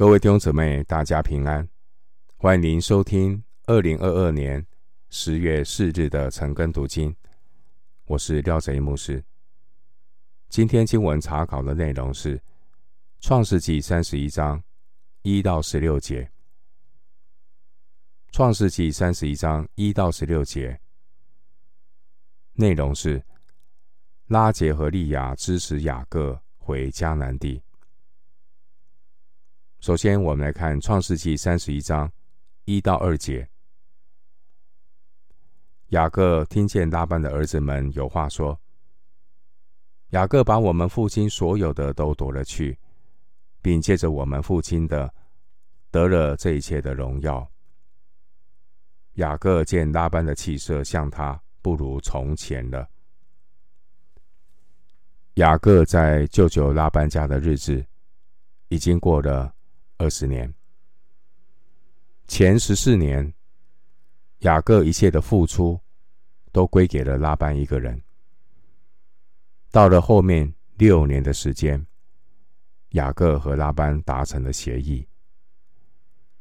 各位弟兄姊妹，大家平安！欢迎您收听二零二二年十月四日的晨更读经。我是廖贼牧师。今天经文查考的内容是《创世记》三十一章一到十六节。《创世记》三十一章一到十六节内容是拉结和利亚支持雅各回迦南地。首先，我们来看《创世记》三十一章一到二节。雅各听见拉班的儿子们有话说：“雅各把我们父亲所有的都夺了去，并借着我们父亲的得了这一切的荣耀。”雅各见拉班的气色像他不如从前了。雅各在舅舅拉班家的日子已经过了。二十年，前十四年，雅各一切的付出都归给了拉班一个人。到了后面六年的时间，雅各和拉班达成了协议。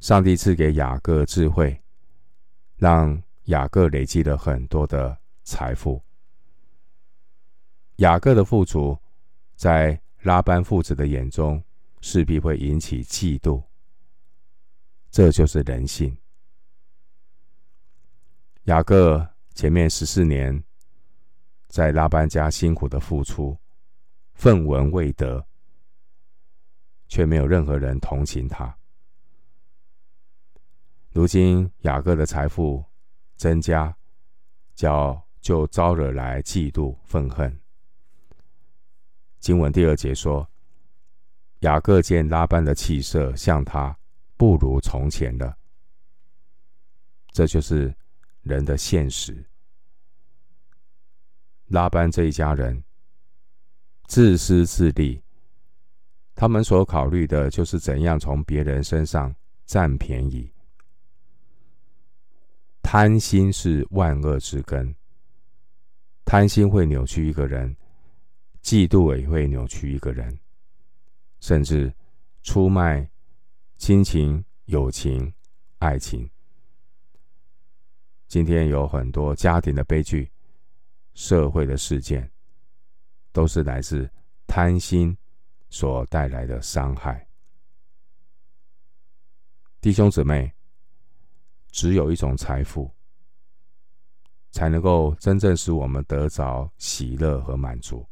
上帝赐给雅各智慧，让雅各累积了很多的财富。雅各的富足，在拉班父子的眼中，势必会引起嫉妒，这就是人性。雅各前面十四年在拉班家辛苦的付出，分文未得，却没有任何人同情他。如今雅各的财富增加，叫就招惹来嫉妒愤恨。经文第二节说。雅各见拉班的气色像他不如从前了，这就是人的现实。拉班这一家人自私自利，他们所考虑的就是怎样从别人身上占便宜。贪心是万恶之根，贪心会扭曲一个人，嫉妒也会扭曲一个人。甚至出卖亲情、友情、爱情。今天有很多家庭的悲剧、社会的事件，都是来自贪心所带来的伤害。弟兄姊妹，只有一种财富，才能够真正使我们得着喜乐和满足，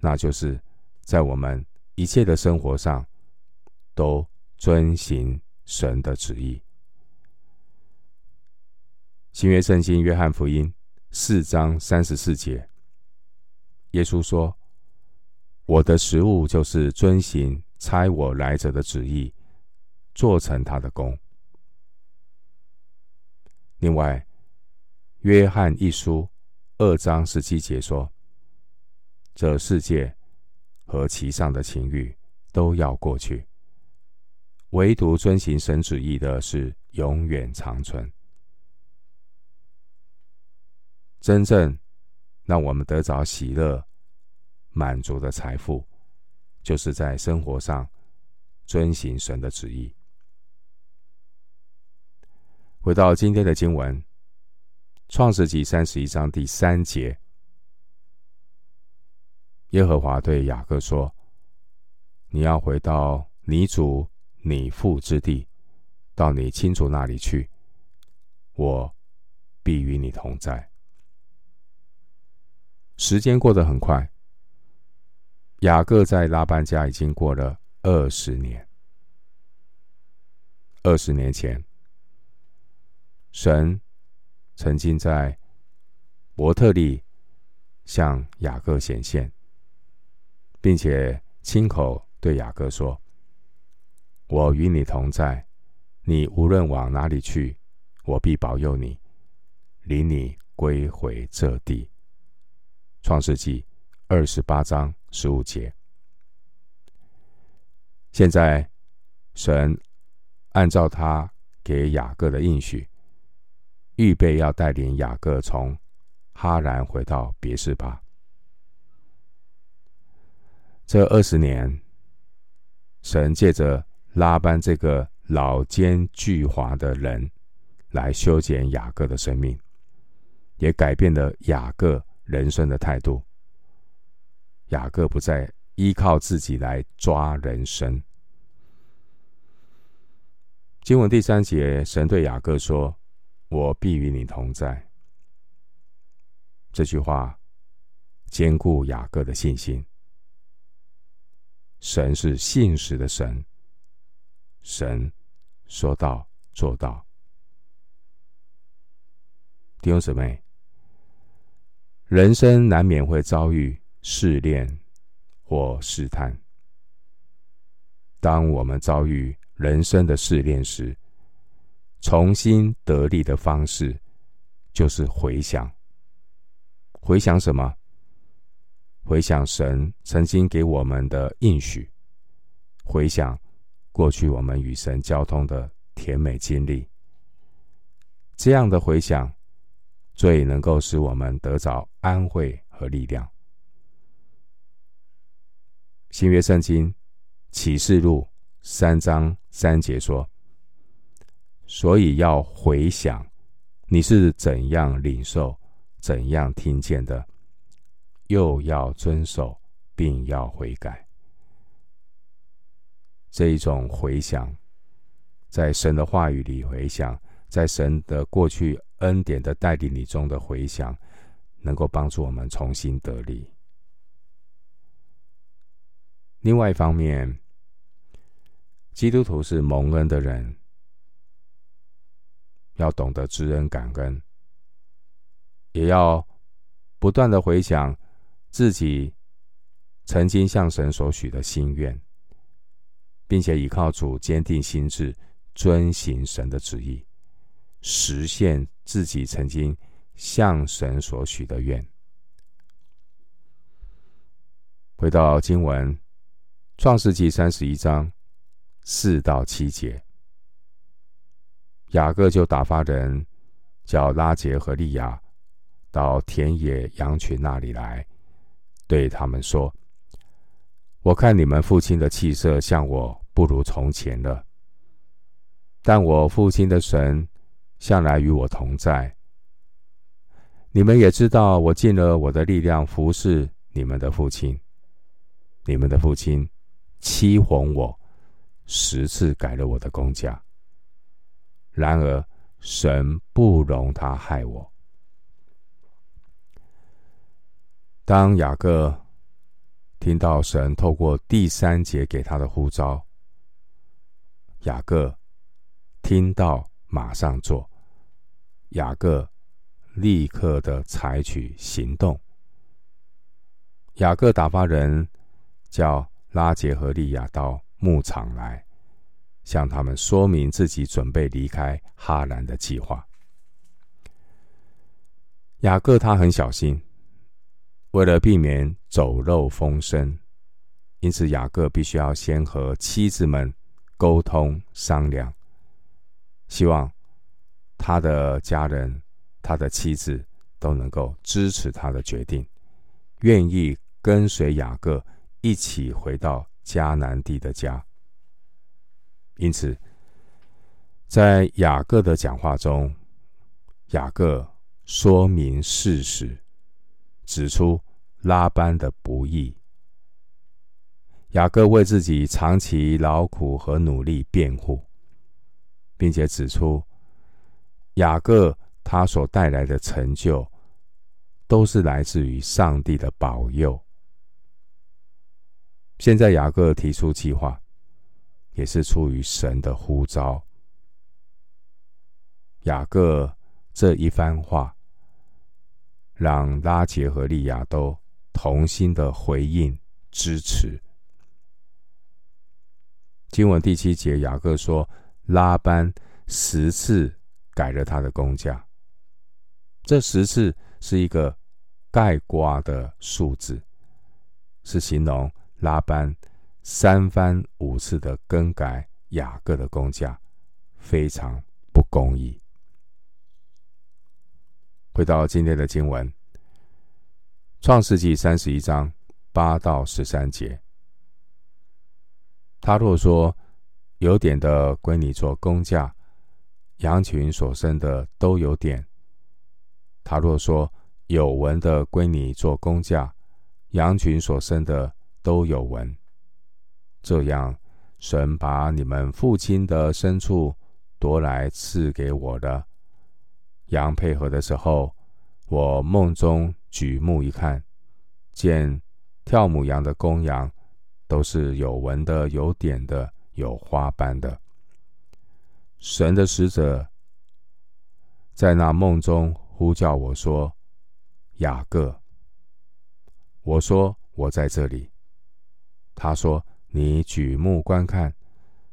那就是在我们。一切的生活上，都遵行神的旨意。新约圣经约翰福音四章三十四节，耶稣说：“我的食物就是遵行差我来者的旨意，做成他的工。”另外，约翰一书二章十七节说：“这世界。”和其上的情欲都要过去，唯独遵行神旨意的是永远长存。真正让我们得着喜乐、满足的财富，就是在生活上遵行神的旨意。回到今天的经文，《创世记》三十一章第三节。耶和华对雅各说：“你要回到你祖你父之地，到你亲族那里去，我必与你同在。”时间过得很快，雅各在拉班家已经过了二十年。二十年前，神曾经在伯特利向雅各显现。并且亲口对雅各说：“我与你同在，你无论往哪里去，我必保佑你，领你归回这地。”创世纪二十八章十五节。现在，神按照他给雅各的应许，预备要带领雅各从哈兰回到别是巴。这二十年，神借着拉班这个老奸巨猾的人来修剪雅各的生命，也改变了雅各人生的态度。雅各不再依靠自己来抓人生。经文第三节，神对雅各说：“我必与你同在。”这句话坚固雅各的信心。神是信实的神，神说到做到。弟兄姊妹，人生难免会遭遇试炼或试探。当我们遭遇人生的试炼时，重新得力的方式就是回想。回想什么？回想神曾经给我们的应许，回想过去我们与神交通的甜美经历。这样的回想，最能够使我们得着安慰和力量。新约圣经启示录三章三节说：“所以要回想，你是怎样领受、怎样听见的。”又要遵守，并要悔改。这一种回想，在神的话语里回想，在神的过去恩典的带领里中的回想，能够帮助我们重新得力。另外一方面，基督徒是蒙恩的人，要懂得知恩感恩，也要不断的回想。自己曾经向神所许的心愿，并且依靠主坚定心志，遵行神的旨意，实现自己曾经向神所许的愿。回到经文，《创世记》三十一章四到七节，雅各就打发人叫拉结和利亚到田野羊群那里来。对他们说：“我看你们父亲的气色像我不如从前了，但我父亲的神向来与我同在。你们也知道，我尽了我的力量服侍你们的父亲。你们的父亲欺哄我，十次改了我的工价。然而神不容他害我。”当雅各听到神透过第三节给他的呼召，雅各听到马上做，雅各立刻的采取行动。雅各打发人叫拉结和利亚到牧场来，向他们说明自己准备离开哈兰的计划。雅各他很小心。为了避免走漏风声，因此雅各必须要先和妻子们沟通商量，希望他的家人、他的妻子都能够支持他的决定，愿意跟随雅各一起回到迦南地的家。因此，在雅各的讲话中，雅各说明事实。指出拉班的不义，雅各为自己长期劳苦和努力辩护，并且指出雅各他所带来的成就，都是来自于上帝的保佑。现在雅各提出计划，也是出于神的呼召。雅各这一番话。让拉杰和利亚都同心的回应支持。经文第七节，雅各说：“拉班十次改了他的工价。”这十次是一个概括的数字，是形容拉班三番五次的更改雅各的工价，非常不公义。回到今天的经文，《创世记》三十一章八到十三节。他若说有点的归你做工价，羊群所生的都有点。他若说有纹的归你做工价，羊群所生的都有纹。这样，神把你们父亲的牲畜夺来赐给我的。羊配合的时候，我梦中举目一看，见跳母羊的公羊都是有纹的、有点的。有花斑的。神的使者在那梦中呼叫我说：“雅各。”我说：“我在这里。”他说：“你举目观看，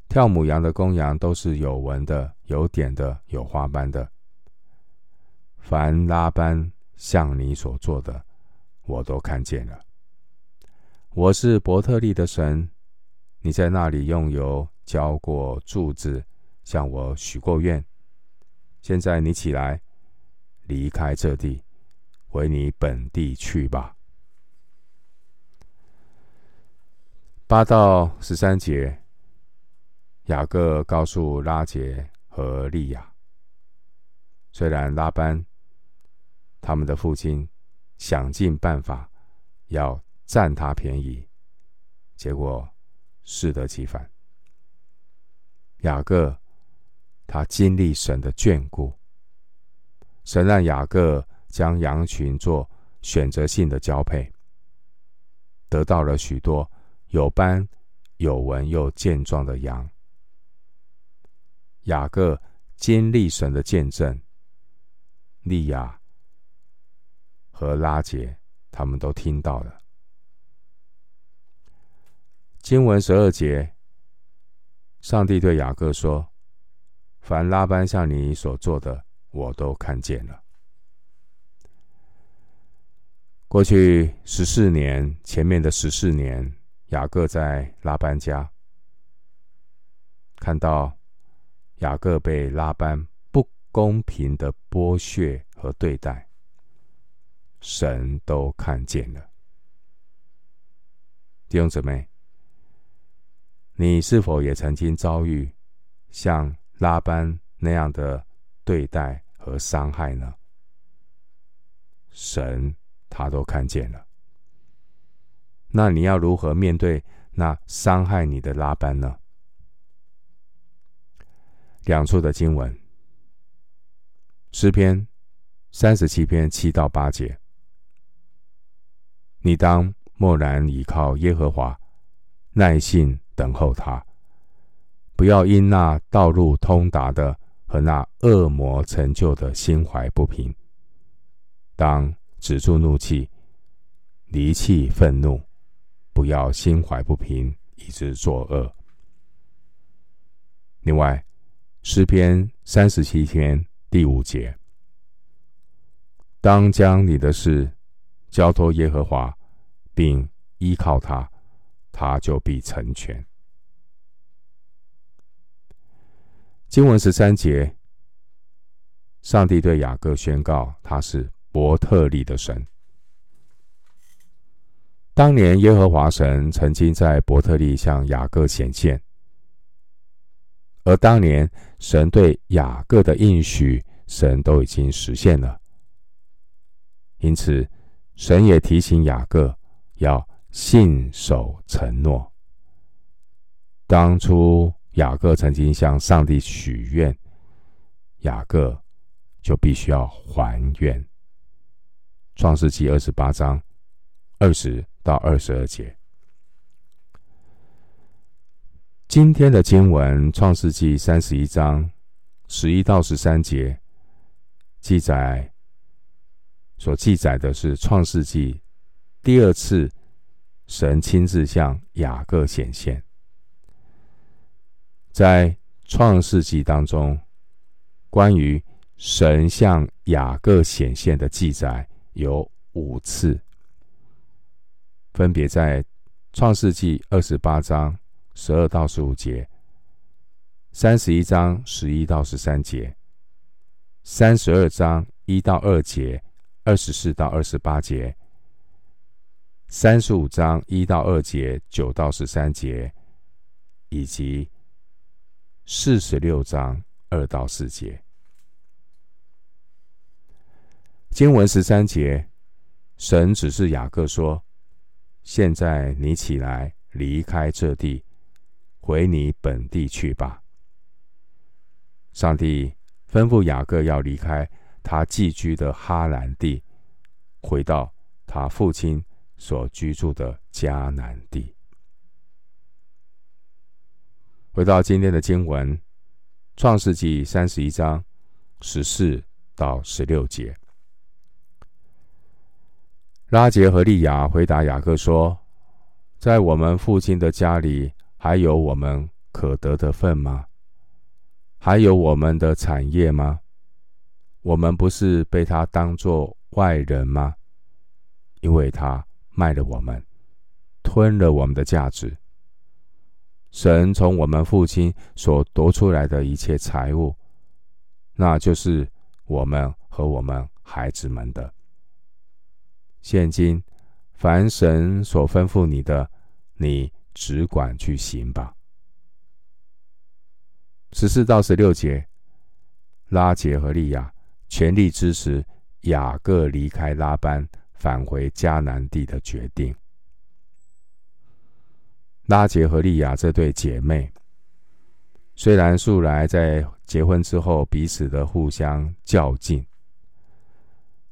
跳母羊的公羊都是有纹的、有点的、有花斑的。凡拉班向你所做的，我都看见了。我是伯特利的神。”你在那里用油浇过柱子，向我许过愿。现在你起来，离开这地，回你本地去吧。八到十三节，雅各告诉拉结和利亚，虽然拉班他们的父亲想尽办法要占他便宜，结果。适得其反。雅各，他经历神的眷顾，神让雅各将羊群做选择性的交配，得到了许多有斑、有纹又健壮的羊。雅各经历神的见证，利亚和拉杰他们都听到了。经文十二节，上帝对雅各说：“凡拉班向你所做的，我都看见了。过去十四年，前面的十四年，雅各在拉班家，看到雅各被拉班不公平的剥削和对待，神都看见了。弟兄姊妹。”你是否也曾经遭遇像拉班那样的对待和伤害呢？神他都看见了。那你要如何面对那伤害你的拉班呢？两处的经文，诗篇三十七篇七到八节，你当默然倚靠耶和华，耐心。等候他，不要因那道路通达的和那恶魔成就的心怀不平。当止住怒气，离弃愤怒，不要心怀不平，以致作恶。另外，诗篇三十七篇第五节，当将你的事交托耶和华，并依靠他。他就必成全。经文十三节，上帝对雅各宣告，他是伯特利的神。当年耶和华神曾经在伯特利向雅各显现，而当年神对雅各的应许，神都已经实现了。因此，神也提醒雅各要。信守承诺。当初雅各曾经向上帝许愿，雅各就必须要还愿。创世纪二十八章二十到二十二节。今天的经文，创世纪三十一章十一到十三节，记载所记载的是创世纪第二次。神亲自向雅各显现，在创世纪当中，关于神向雅各显现的记载有五次，分别在创世纪二十八章十二到十五节、三十一章十一到十三节、三十二章一到二节、二十四到二十八节。三十五章一到二节、九到十三节，以及四十六章二到四节。经文十三节，神指示雅各说：“现在你起来，离开这地，回你本地去吧。”上帝吩咐雅各要离开他寄居的哈兰地，回到他父亲所居住的迦南地。回到今天的经文，《创世纪》三十一章十四到十六节，拉杰和利亚回答雅各说：“在我们父亲的家里，还有我们可得的份吗？还有我们的产业吗？我们不是被他当作外人吗？因为他卖了我们，吞了我们的价值。”神从我们父亲所夺出来的一切财物，那就是我们和我们孩子们的。现今，凡神所吩咐你的，你只管去行吧。十四到十六节，拉杰和利亚全力支持雅各离开拉班，返回迦南地的决定。拉杰和利亚这对姐妹，虽然素来在结婚之后彼此的互相较劲，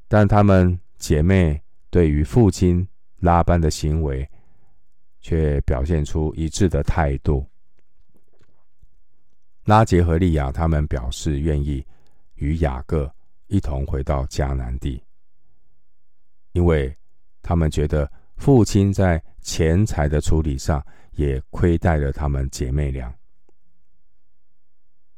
但她们姐妹对于父亲拉班的行为，却表现出一致的态度。拉杰和利亚他们表示愿意与雅各一同回到迦南地，因为他们觉得父亲在钱财的处理上，也亏待了他们姐妹俩。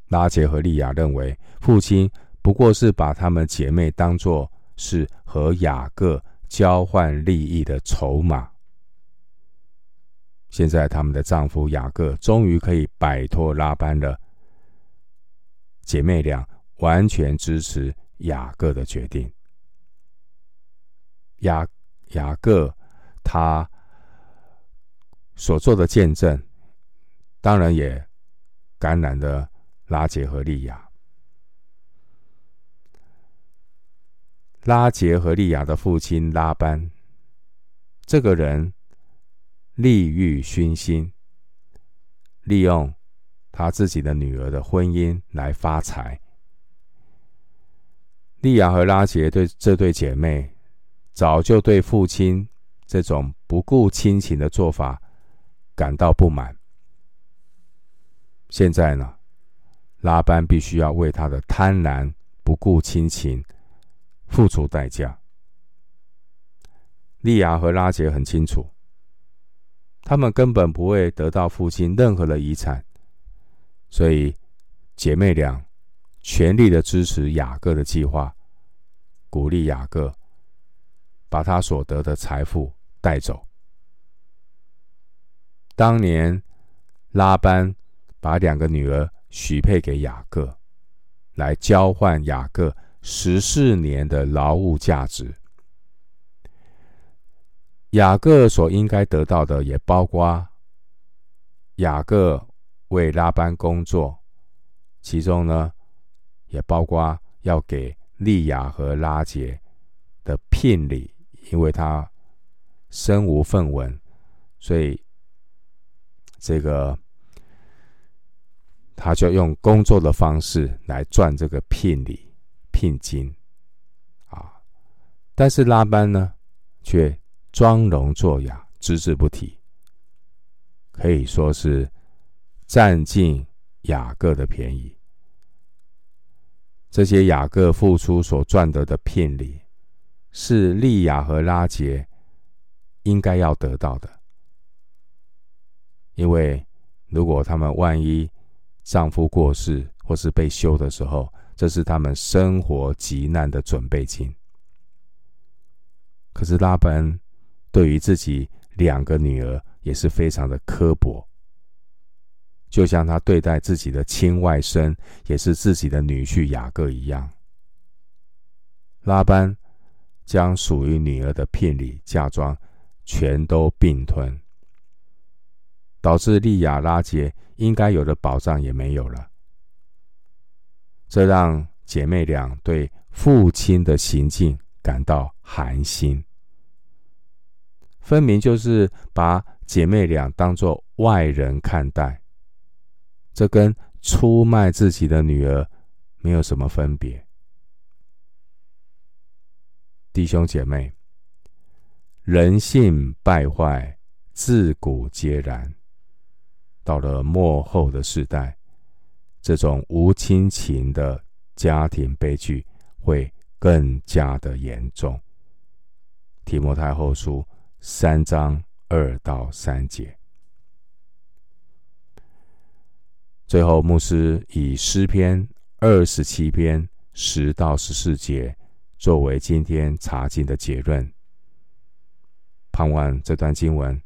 拉杰和利亚认为，父亲不过是把他们姐妹当作是和雅各交换利益的筹码。现在，他们的丈夫雅各终于可以摆脱拉班了。姐妹俩完全支持雅各的决定。雅雅各，他。所做的见证，当然也感染了拉杰和利亚。拉杰和利亚的父亲拉班，这个人利欲熏心，利用他自己的女儿的婚姻来发财。利亚和拉杰对这对姐妹，早就对父亲这种不顾亲情的做法。感到不满。现在呢，拉班必须要为他的贪婪、不顾亲情付出代价。利亚和拉杰很清楚，他们根本不会得到父亲任何的遗产，所以姐妹俩全力的支持雅各的计划，鼓励雅各把他所得的财富带走。当年拉班把两个女儿许配给雅各，来交换雅各十四年的劳务价值。雅各所应该得到的，也包括雅各为拉班工作，其中呢，也包括要给利亚和拉杰的聘礼，因为他身无分文，所以。这个，他就用工作的方式来赚这个聘礼、聘金，啊！但是拉班呢，却装聋作哑，只字不提，可以说是占尽雅各的便宜。这些雅各付出所赚得的聘礼，是利亚和拉杰应该要得到的。因为，如果他们万一丈夫过世或是被休的时候，这是他们生活急难的准备金。可是拉班对于自己两个女儿也是非常的刻薄，就像他对待自己的亲外甥，也是自己的女婿雅各一样。拉班将属于女儿的聘礼、嫁妆全都并吞。导致利亚拉结应该有的保障也没有了。这让姐妹俩对父亲的行径感到寒心，分明就是把姐妹俩当作外人看待，这跟出卖自己的女儿没有什么分别。弟兄姐妹，人性败坏，自古皆然。到了末后的世代，这种无亲情的家庭悲剧会更加的严重。提摩太后书三章二到三节。最后，牧师以诗篇二十七篇十到十四节。作为今天查经的结论，盼望这段经文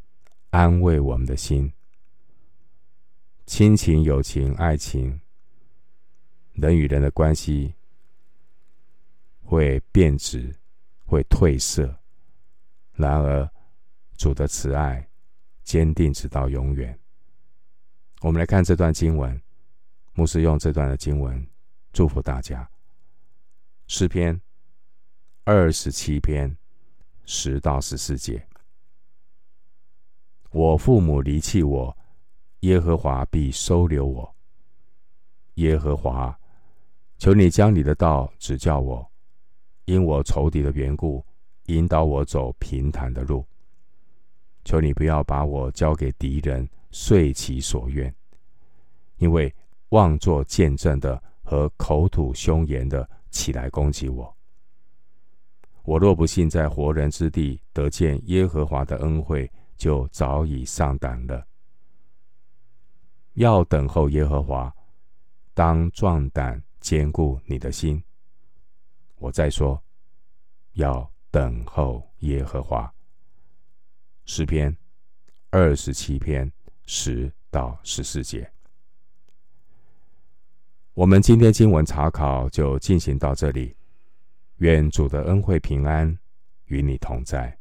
安慰我们的心。亲情、友情、爱情，人与人的关系会变质，会褪色。然而，主的慈爱坚定直到永远。我们来看这段经文，牧师用这段的经文祝福大家。诗篇。二十七篇十到十四节，我父母离弃我，耶和华必收留我。耶和华，求你将你的道指教我，因我仇敌的缘故，引导我走平坦的路。求你不要把我交给敌人，遂其所愿，因为妄作见证的和口吐凶言的起来攻击我。我若不信在活人之地得见耶和华的恩惠，就早已上胆了。要等候耶和华，当壮胆坚固你的心。我再说，要等候耶和华。诗篇二十七篇十到十四节。我们今天经文查考就进行到这里。愿主的恩惠平安与你同在。